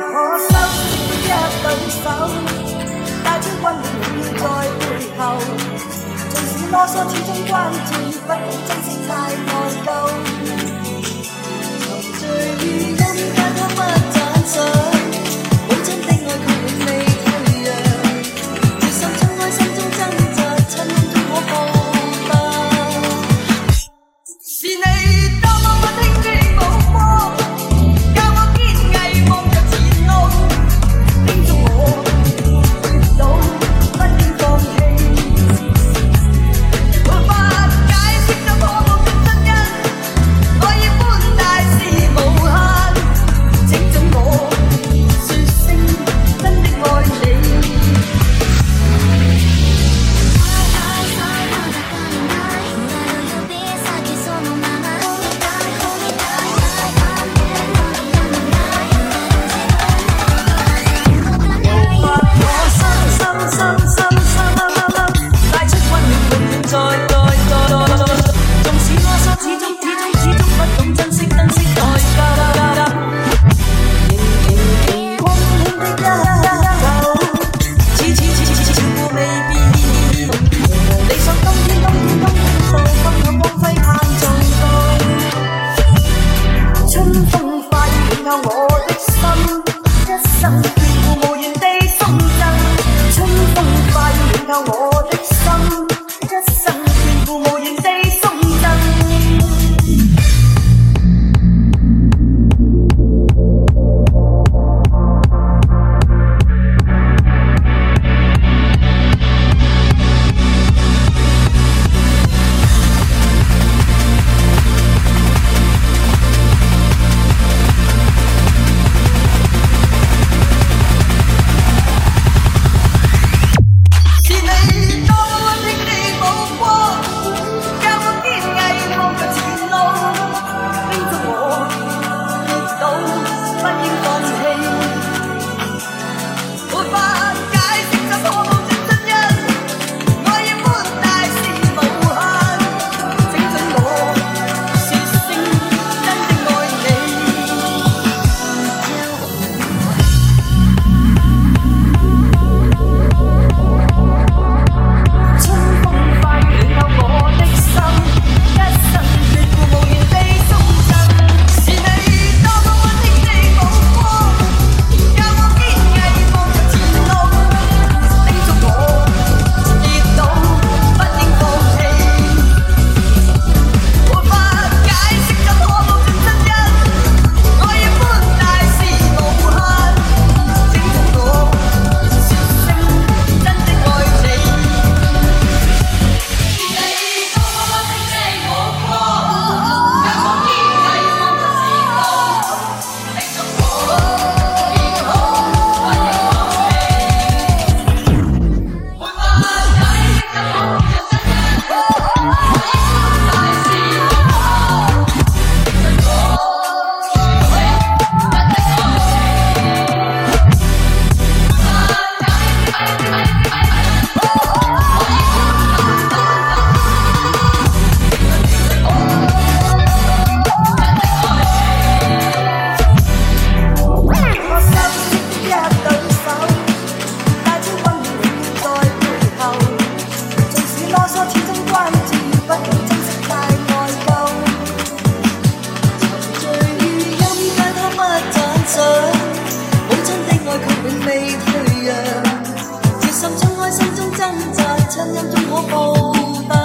可收一对手，带出温暖永远在背后。纵使啰嗦，始终关注，不懂珍惜太内疚。沉醉于。靠我的心一生眷顾无言地送赠春风化雨暖透我的心未退让。决心冲开心中挣扎亲恩终可报答。